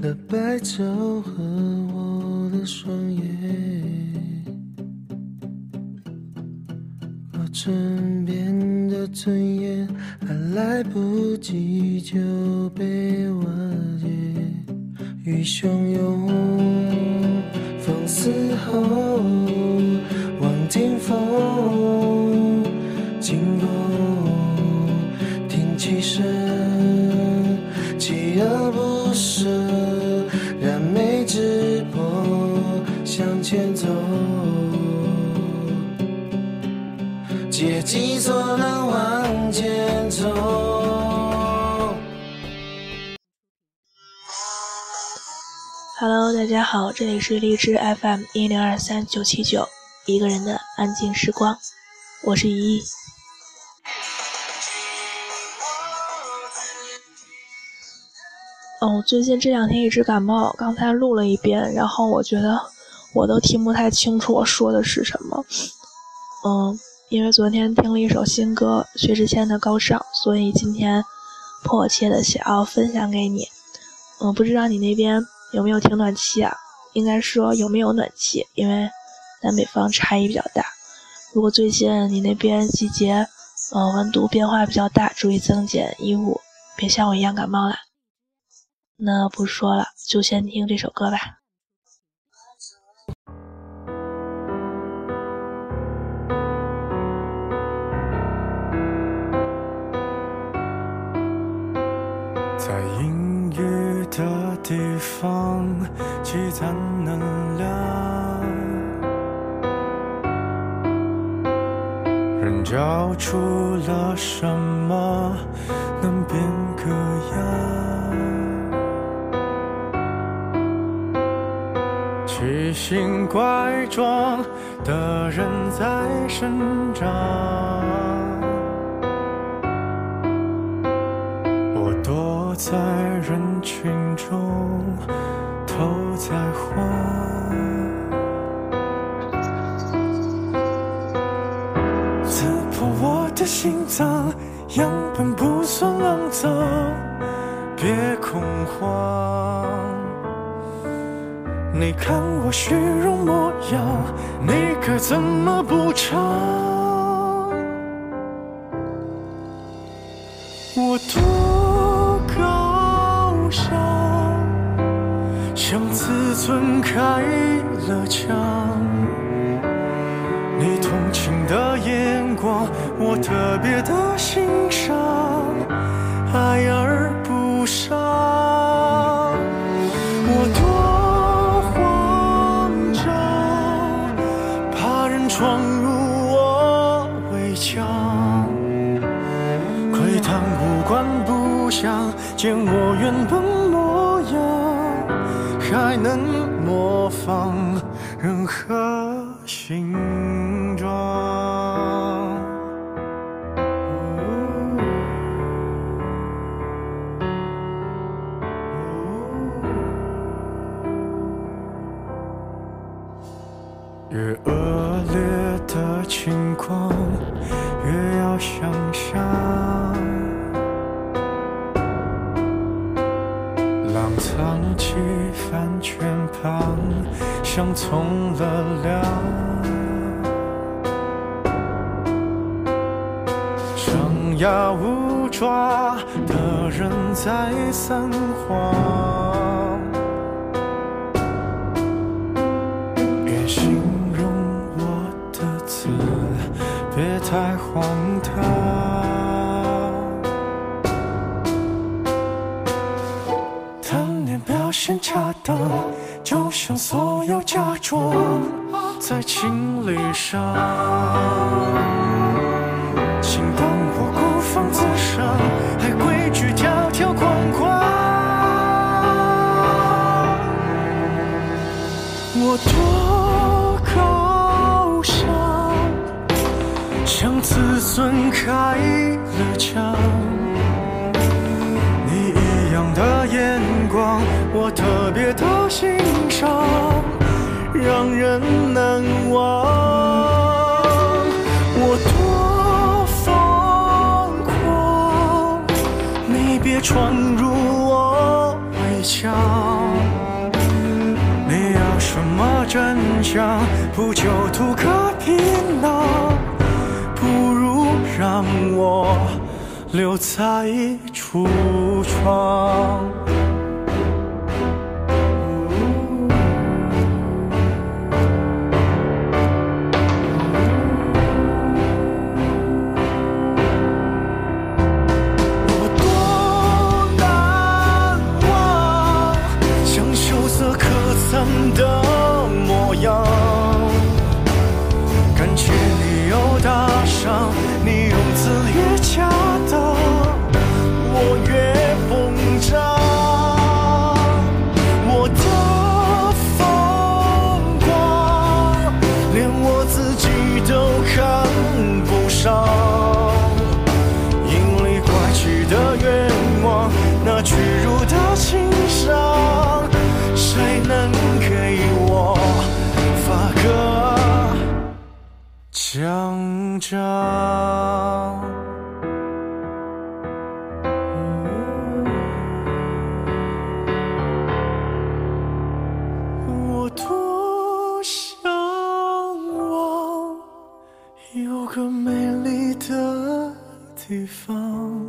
的白昼和我的双眼，我枕边的尊严还来不及就被瓦解，雨汹涌，借机所能往前走。Hello，大家好，这里是荔枝 FM 一零二三九七九，一个人的安静时光，我是依依。哦，最近这两天一直感冒，刚才录了一遍，然后我觉得我都听不太清楚我说的是什么。嗯，因为昨天听了一首新歌薛之谦的《高尚》，所以今天迫切的想要分享给你。我，不知道你那边有没有停暖气啊？应该说有没有暖气，因为南北方差异比较大。如果最近你那边季节，呃，温度变化比较大，注意增减衣物，别像我一样感冒了。那不说了，就先听这首歌吧。人交出了什么能变个样？奇形怪状的人在生长。我躲在人群中，偷在晃，心脏，样本不算肮脏，别恐慌。你看我虚荣模样，你该怎么补偿？我多高尚，像自尊开了枪。别的欣赏，爱而不伤。我多慌张，怕人闯入我围墙。窥探无关不详，见我原本模样，还能模仿任何越恶劣的情况，越要想象。浪藏起帆圈旁，像从了凉。张牙舞爪的人在撒谎。太荒唐。贪恋表现恰当，就像所有假装在情理上。别的欣赏，让人难忘。我多疯狂，你别闯入我围墙。你要什么真相？不就图个皮囊？不如让我留在橱窗。奖章？我多向往有个美丽的地方，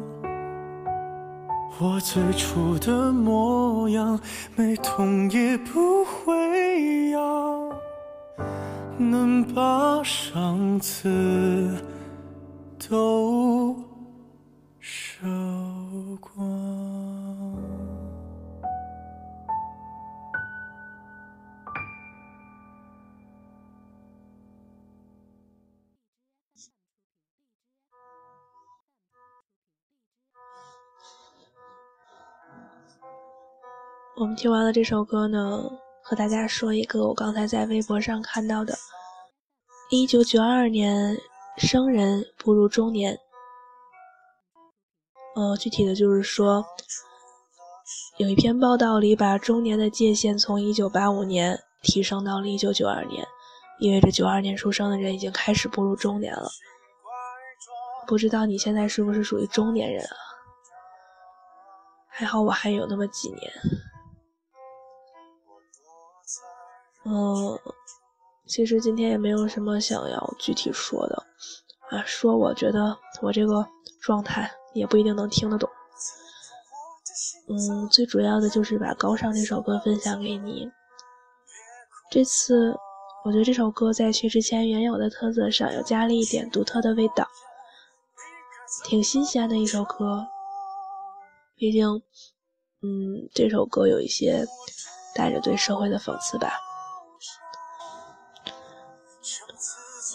我最初的模样，没痛也不，能把上次都烧光。我们听完了这首歌呢，和大家说一个我刚才在微博上看到的：一九九二年生人步入中年。呃，具体的就是说，有一篇报道里把中年的界限从一九八五年提升到了一九九二年，意味着九二年出生的人已经开始步入中年了。不知道你现在是不是属于中年人啊？还好我还有那么几年。嗯，其实今天也没有什么想要具体说的啊，说我觉得我这个状态也不一定能听得懂。嗯，最主要的就是把《高尚》这首歌分享给你。这次我觉得这首歌在薛之谦原有的特色上又加了一点独特的味道，挺新鲜的一首歌。毕竟，嗯，这首歌有一些带着对社会的讽刺吧。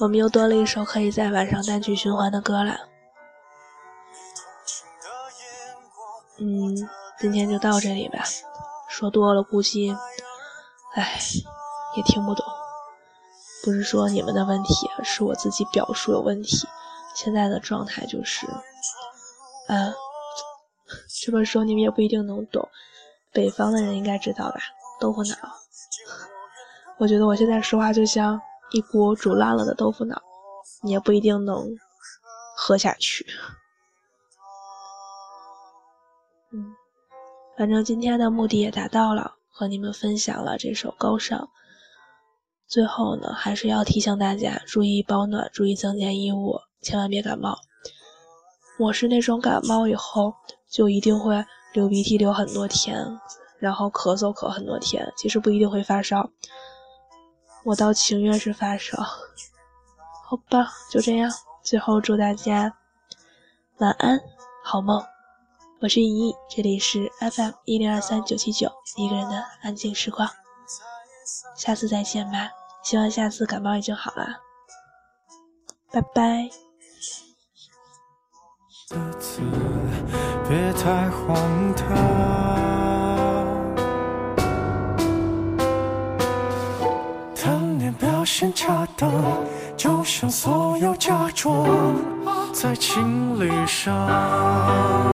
我们又多了一首可以在晚上单曲循环的歌了。嗯，今天就到这里吧。说多了估计，唉，也听不懂。不是说你们的问题，是我自己表述有问题。现在的状态就是，啊，这么说你们也不一定能懂。北方的人应该知道吧？豆腐脑。我觉得我现在说话就像一锅煮烂了的豆腐脑，你也不一定能喝下去。嗯，反正今天的目的也达到了，和你们分享了这首《高尚》。最后呢，还是要提醒大家注意保暖，注意增减衣物，千万别感冒。我是那种感冒以后就一定会流鼻涕流很多天，然后咳嗽咳很多天，其实不一定会发烧。我倒情愿是发烧。好吧，就这样。最后祝大家晚安，好梦。我是莹莹，这里是 FM 一零二三九七九，一个人的安静时光。下次再见吧，希望下次感冒已经好了。拜拜。别太荒唐，年表现恰当，就像所有假装在情理上。